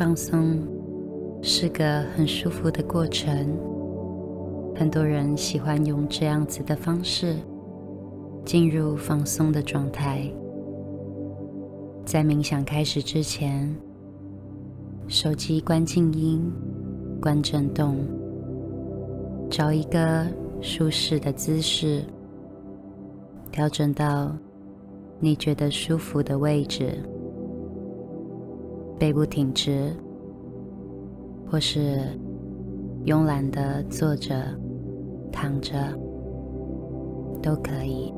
放松是个很舒服的过程，很多人喜欢用这样子的方式进入放松的状态。在冥想开始之前，手机关静音、关震动，找一个舒适的姿势，调整到你觉得舒服的位置。背部挺直，或是慵懒的坐着、躺着都可以。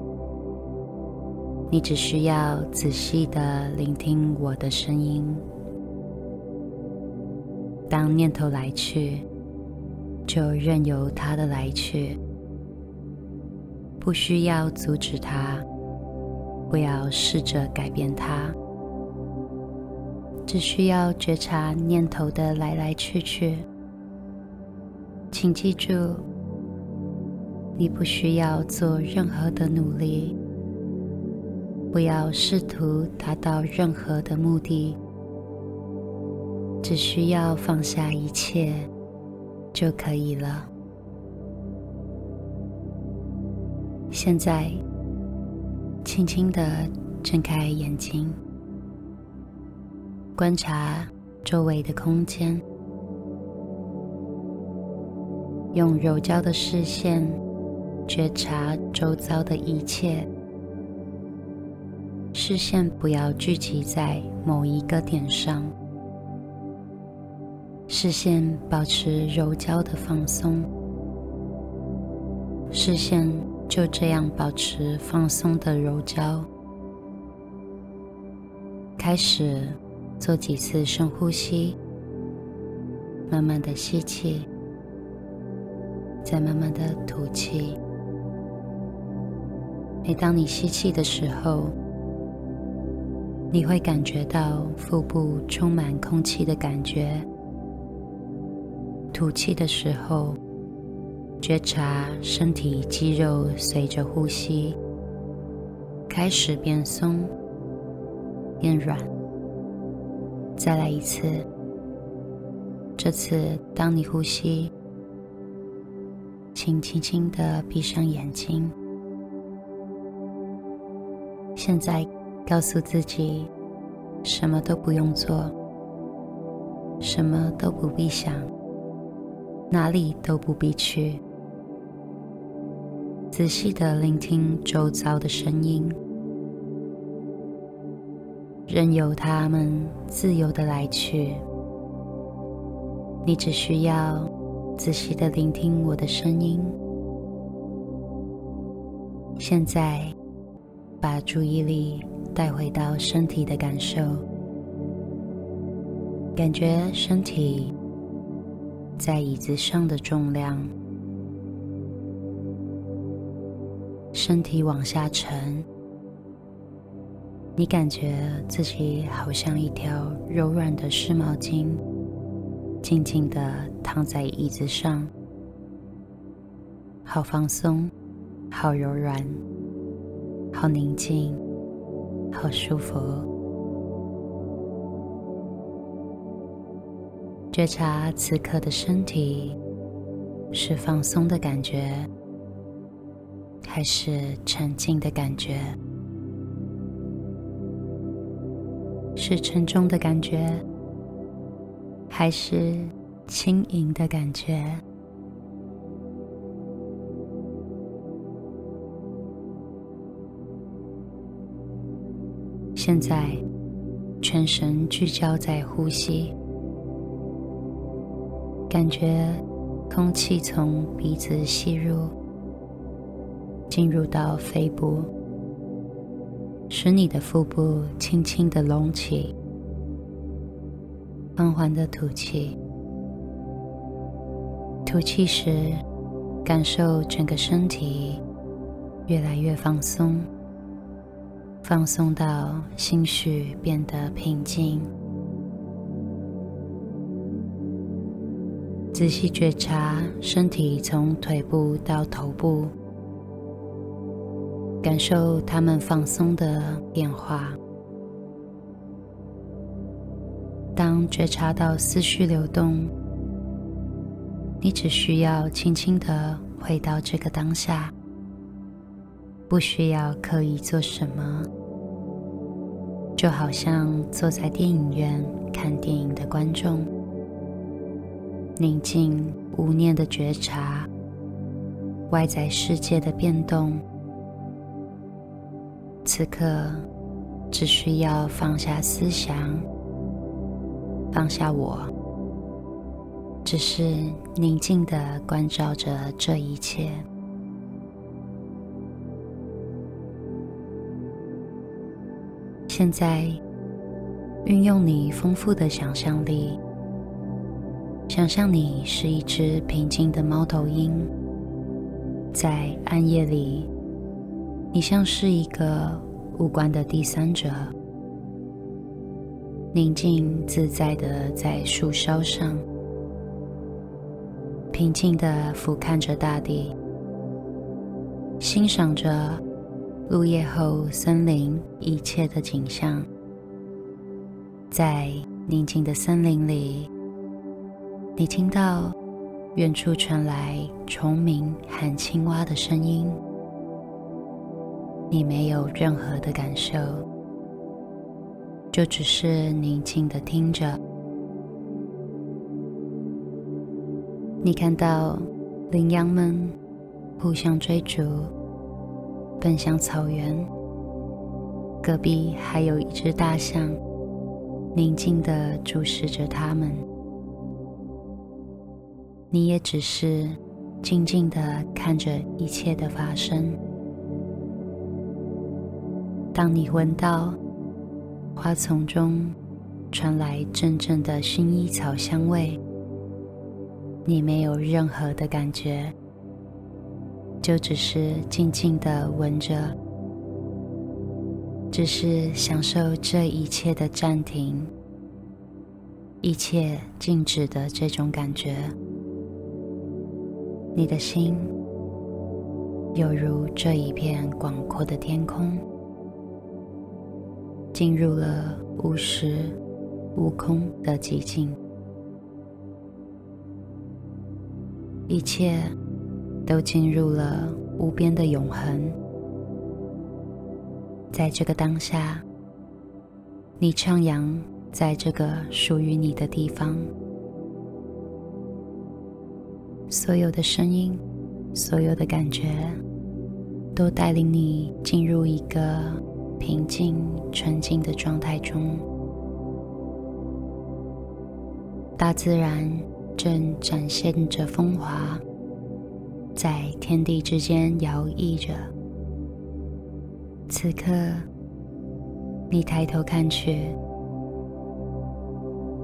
你只需要仔细的聆听我的声音。当念头来去，就任由它的来去，不需要阻止它，不要试着改变它。只需要觉察念头的来来去去，请记住，你不需要做任何的努力，不要试图达到任何的目的，只需要放下一切就可以了。现在，轻轻的睁开眼睛。观察周围的空间，用柔焦的视线觉察周遭的一切。视线不要聚集在某一个点上，视线保持柔焦的放松，视线就这样保持放松的柔焦。开始。做几次深呼吸，慢慢的吸气，再慢慢的吐气。每当你吸气的时候，你会感觉到腹部充满空气的感觉；吐气的时候，觉察身体肌肉随着呼吸开始变松、变软。再来一次。这次，当你呼吸，请轻轻的闭上眼睛。现在，告诉自己，什么都不用做，什么都不必想，哪里都不必去，仔细的聆听周遭的声音。任由他们自由的来去，你只需要仔细的聆听我的声音。现在，把注意力带回到身体的感受，感觉身体在椅子上的重量，身体往下沉。你感觉自己好像一条柔软的湿毛巾，静静的躺在椅子上，好放松，好柔软，好宁静，好舒服。觉察此刻的身体是放松的感觉，还是沉静的感觉？是沉重的感觉，还是轻盈的感觉？现在，全神聚焦在呼吸，感觉空气从鼻子吸入，进入到肺部。使你的腹部轻轻的隆起，缓缓的吐气。吐气时，感受整个身体越来越放松，放松到心绪变得平静。仔细觉察身体从腿部到头部。感受它们放松的变化，当觉察到思绪流动，你只需要轻轻的回到这个当下，不需要刻意做什么，就好像坐在电影院看电影的观众，宁静无念的觉察外在世界的变动。此刻，只需要放下思想，放下我。只是宁静的关照着这一切。现在，运用你丰富的想象力，想象你是一只平静的猫头鹰，在暗夜里，你像是一个无关的第三者，宁静自在的在树梢上。平静的俯瞰着大地，欣赏着入夜后森林一切的景象。在宁静的森林里，你听到远处传来虫鸣和青蛙的声音。你没有任何的感受，就只是宁静的听着。你看到羚羊们互相追逐，奔向草原。隔壁还有一只大象，宁静的注视着它们。你也只是静静的看着一切的发生。当你闻到花丛中传来阵阵的薰衣草香味。你没有任何的感觉，就只是静静的闻着，只是享受这一切的暂停，一切静止的这种感觉。你的心犹如这一片广阔的天空，进入了无时无空的寂静。一切都进入了无边的永恒，在这个当下，你徜徉在这个属于你的地方，所有的声音，所有的感觉，都带领你进入一个平静、纯净的状态中，大自然。正展现着风华，在天地之间摇曳着。此刻，你抬头看去，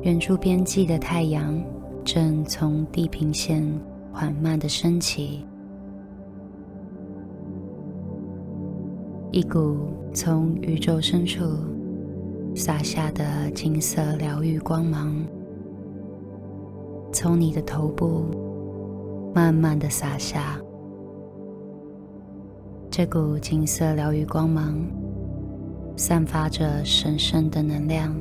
远处边际的太阳正从地平线缓慢的升起，一股从宇宙深处洒下的金色疗愈光芒。从你的头部慢慢的洒下，这股金色疗愈光芒散发着神圣的能量，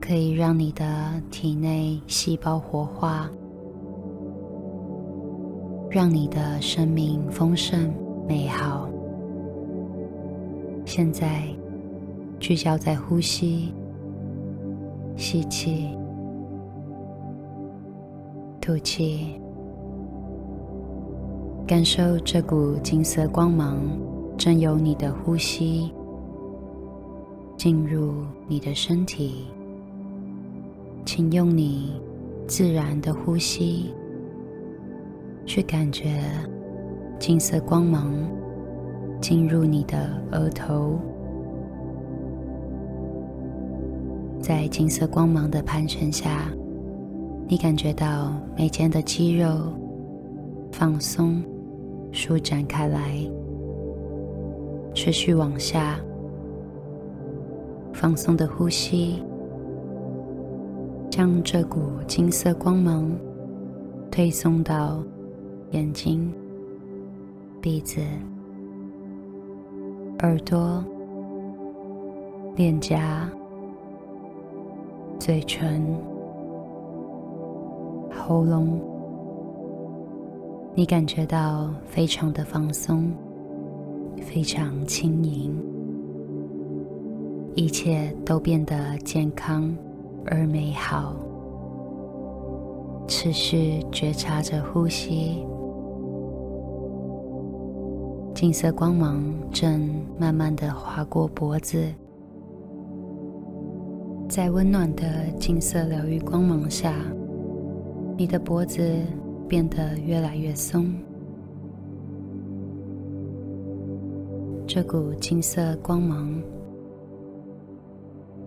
可以让你的体内细胞活化，让你的生命丰盛美好。现在聚焦在呼吸，吸气。吐气，感受这股金色光芒正由你的呼吸进入你的身体。请用你自然的呼吸去感觉金色光芒进入你的额头，在金色光芒的盘旋下。你感觉到眉间的肌肉放松、舒展开来，持续往下，放松的呼吸，将这股金色光芒推送到眼睛、鼻子、耳朵、脸颊、嘴唇、喉咙，你感觉到非常的放松，非常轻盈，一切都变得健康而美好。持续觉察着呼吸。金色光芒正慢慢的划过脖子，在温暖的金色疗愈光芒下，你的脖子变得越来越松。这股金色光芒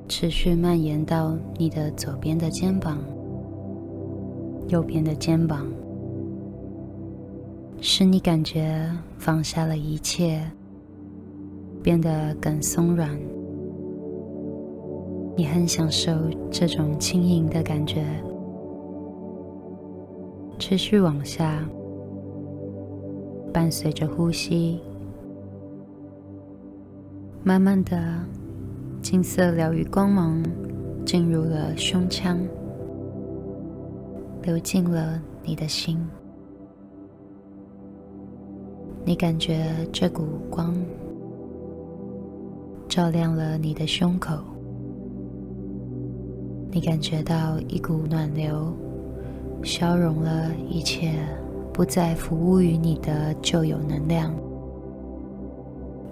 持续蔓延到你的左边的肩膀、右边的肩膀。使你感觉放下了一切，变得更松软。你很享受这种轻盈的感觉。持续往下，伴随着呼吸，慢慢的，金色疗愈光芒进入了胸腔，流进了你的心。你感觉这股光照亮了你的胸口，你感觉到一股暖流消融了一切不再服务于你的旧有能量，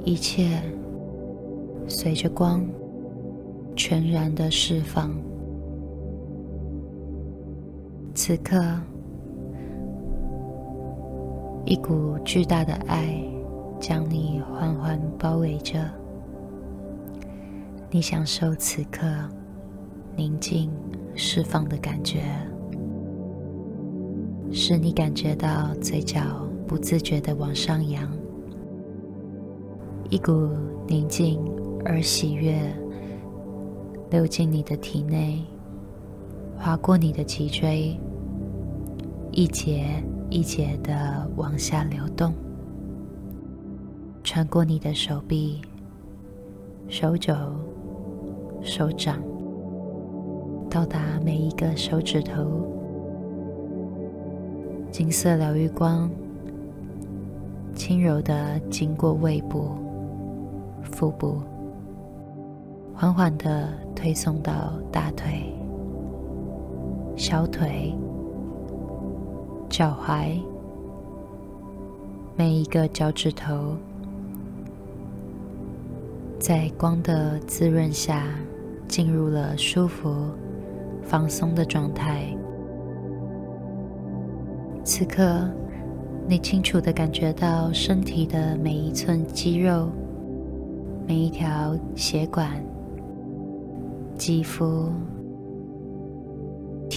一切随着光全然的释放。此刻。一股巨大的爱将你缓缓包围着，你享受此刻宁静释放的感觉，使你感觉到嘴角不自觉的往上扬，一股宁静而喜悦流进你的体内，划过你的脊椎，一节。一节的往下流动，穿过你的手臂、手肘、手掌，到达每一个手指头。金色疗愈光轻柔的经过胃部、腹部，缓缓的推送到大腿、小腿。脚踝，每一个脚趾头，在光的滋润下，进入了舒服、放松的状态。此刻，你清楚的感觉到身体的每一寸肌肉、每一条血管、肌肤。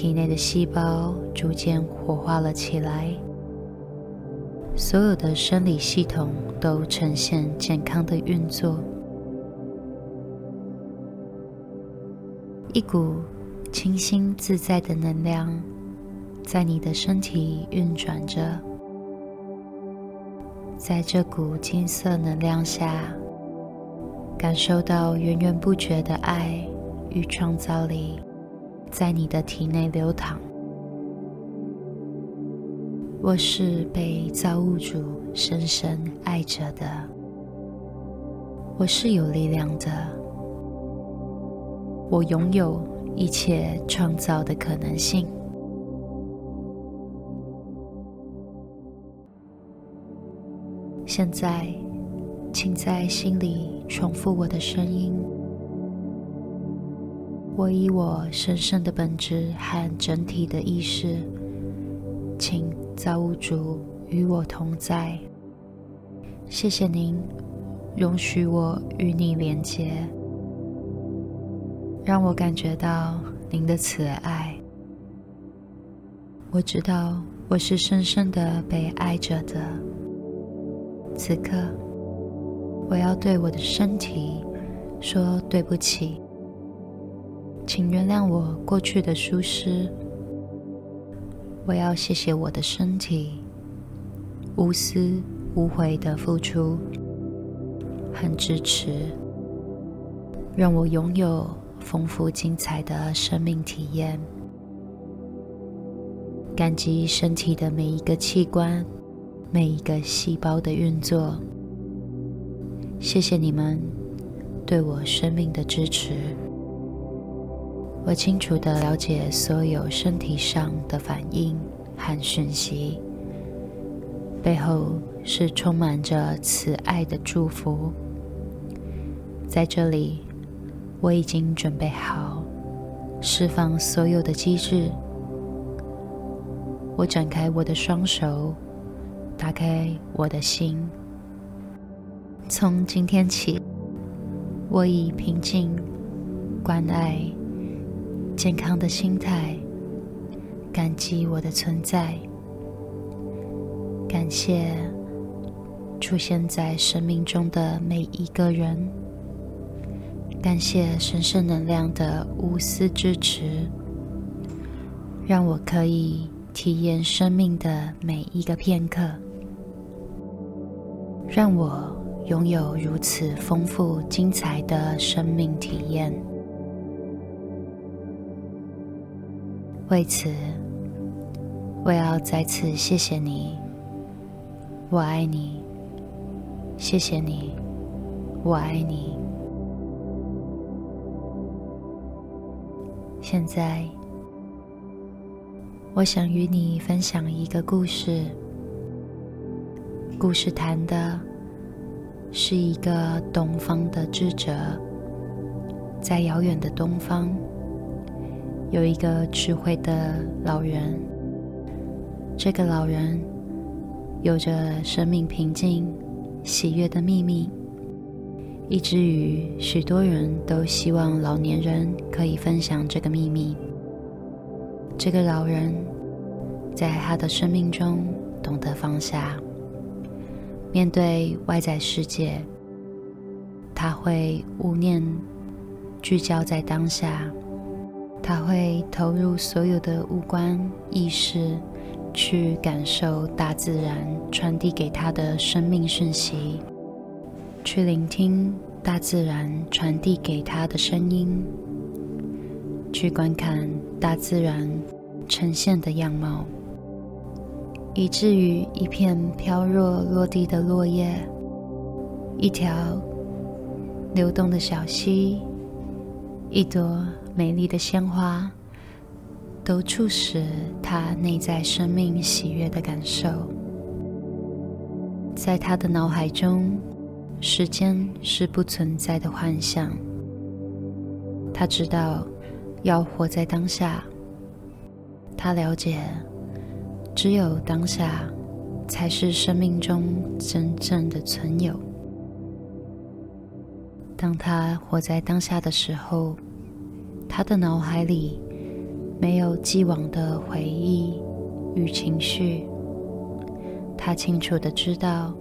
体内的细胞逐渐活化了起来，所有的生理系统都呈现健康的运作。一股清新自在的能量在你的身体运转着，在这股金色能量下，感受到源源不绝的爱与创造力。在你的体内流淌。我是被造物主深深爱着的。我是有力量的。我拥有一切创造的可能性。现在，请在心里重复我的声音。我以我神圣的本质和整体的意识，请造物主与我同在。谢谢您容许我与你连接，让我感觉到您的慈爱。我知道我是深深的被爱着的。此刻，我要对我的身体说对不起。请原谅我过去的疏失。我要谢谢我的身体，无私无悔的付出和支持，让我拥有丰富精彩的生命体验。感激身体的每一个器官、每一个细胞的运作。谢谢你们对我生命的支持。我清楚的了解所有身体上的反应和讯息，背后是充满着慈爱的祝福。在这里，我已经准备好释放所有的机制。我展开我的双手，打开我的心。从今天起，我以平静、关爱。健康的心态，感激我的存在，感谢出现在生命中的每一个人，感谢神圣能量的无私支持，让我可以体验生命的每一个片刻，让我拥有如此丰富精彩的生命体验。为此，我要再次谢谢你，我爱你。谢谢你，我爱你。现在，我想与你分享一个故事。故事谈的是一个东方的智者，在遥远的东方。有一个智慧的老人，这个老人有着生命平静、喜悦的秘密，以至于许多人都希望老年人可以分享这个秘密。这个老人在他的生命中懂得放下，面对外在世界，他会勿念聚焦在当下。他会投入所有的五官意识，去感受大自然传递给他的生命讯息，去聆听大自然传递给他的声音，去观看大自然呈现的样貌，以至于一片飘落落地的落叶，一条流动的小溪，一朵。美丽的鲜花，都促使他内在生命喜悦的感受。在他的脑海中，时间是不存在的幻象。他知道要活在当下。他了解，只有当下才是生命中真正的存有。当他活在当下的时候。他的脑海里没有既往的回忆与情绪，他清楚的知道，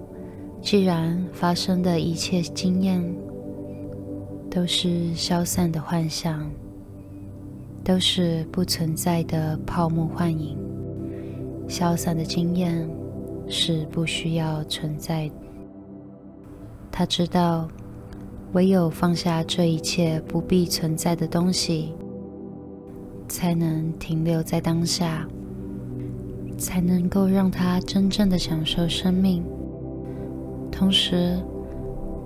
既然发生的一切经验都是消散的幻象，都是不存在的泡沫幻影，消散的经验是不需要存在。他知道。唯有放下这一切不必存在的东西，才能停留在当下，才能够让他真正的享受生命。同时，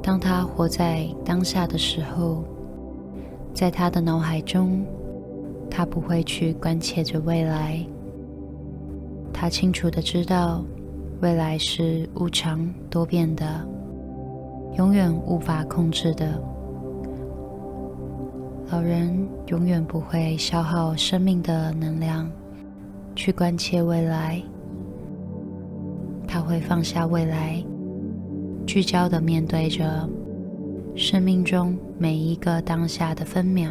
当他活在当下的时候，在他的脑海中，他不会去关切着未来。他清楚的知道，未来是无常多变的。永远无法控制的，老人永远不会消耗生命的能量去关切未来。他会放下未来，聚焦的面对着生命中每一个当下的分秒，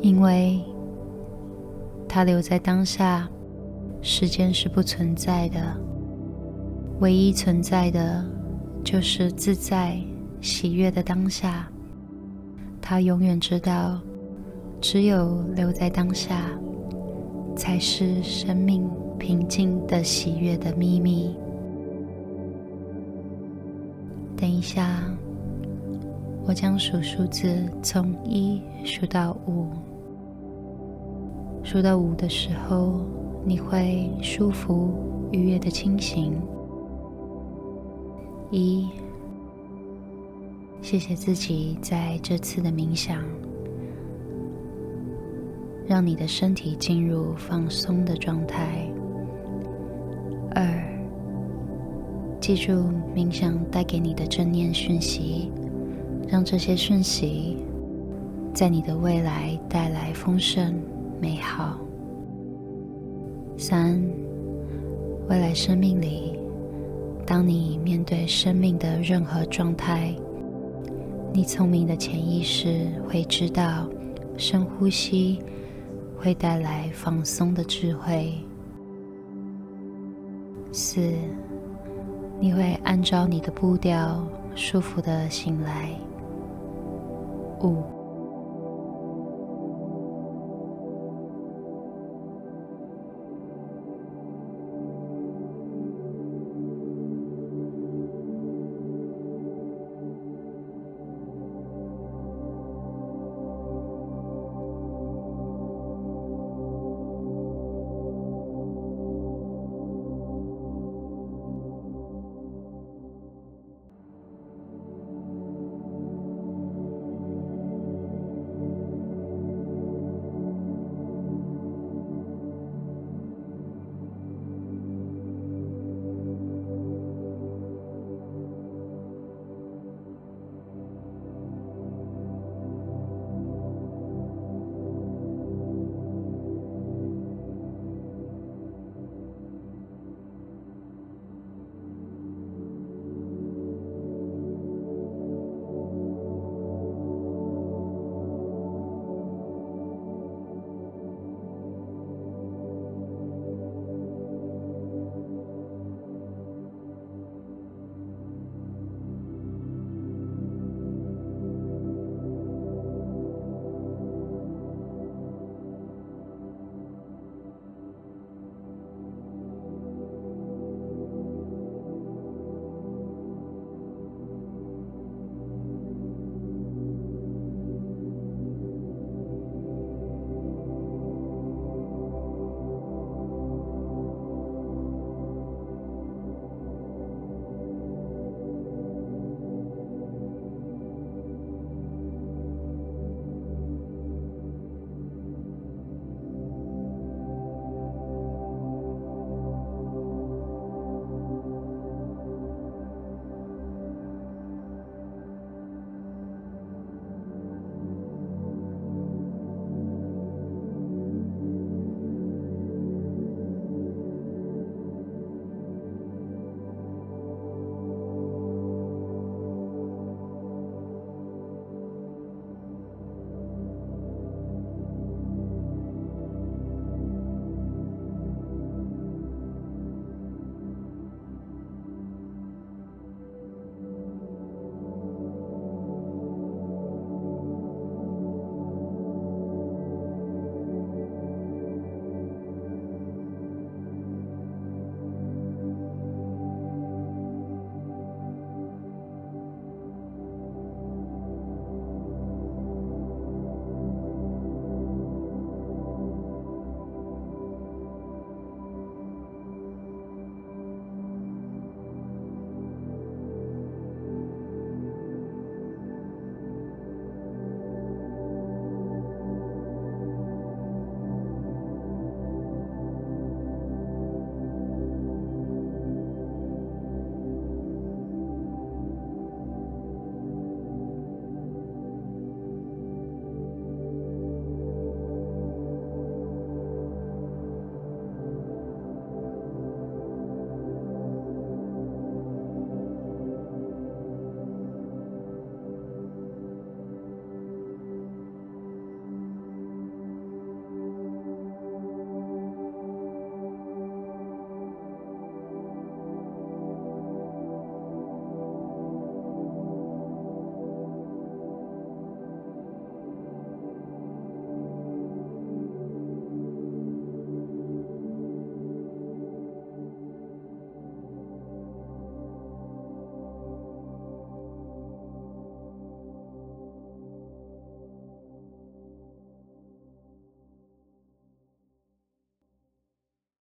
因为他留在当下，时间是不存在的。唯一存在的，就是自在喜悦的当下。他永远知道，只有留在当下，才是生命平静的喜悦的秘密。等一下，我将数数字从一数到五，数到五的时候，你会舒服、愉悦的清醒。一，谢谢自己在这次的冥想，让你的身体进入放松的状态。二，记住冥想带给你的正念讯息。让这些讯息在你的未来带来丰盛、美好。三，未来生命里，当你面对生命的任何状态，你聪明的潜意识会知道，深呼吸会带来放松的智慧。四，你会按照你的步调舒服的醒来。五。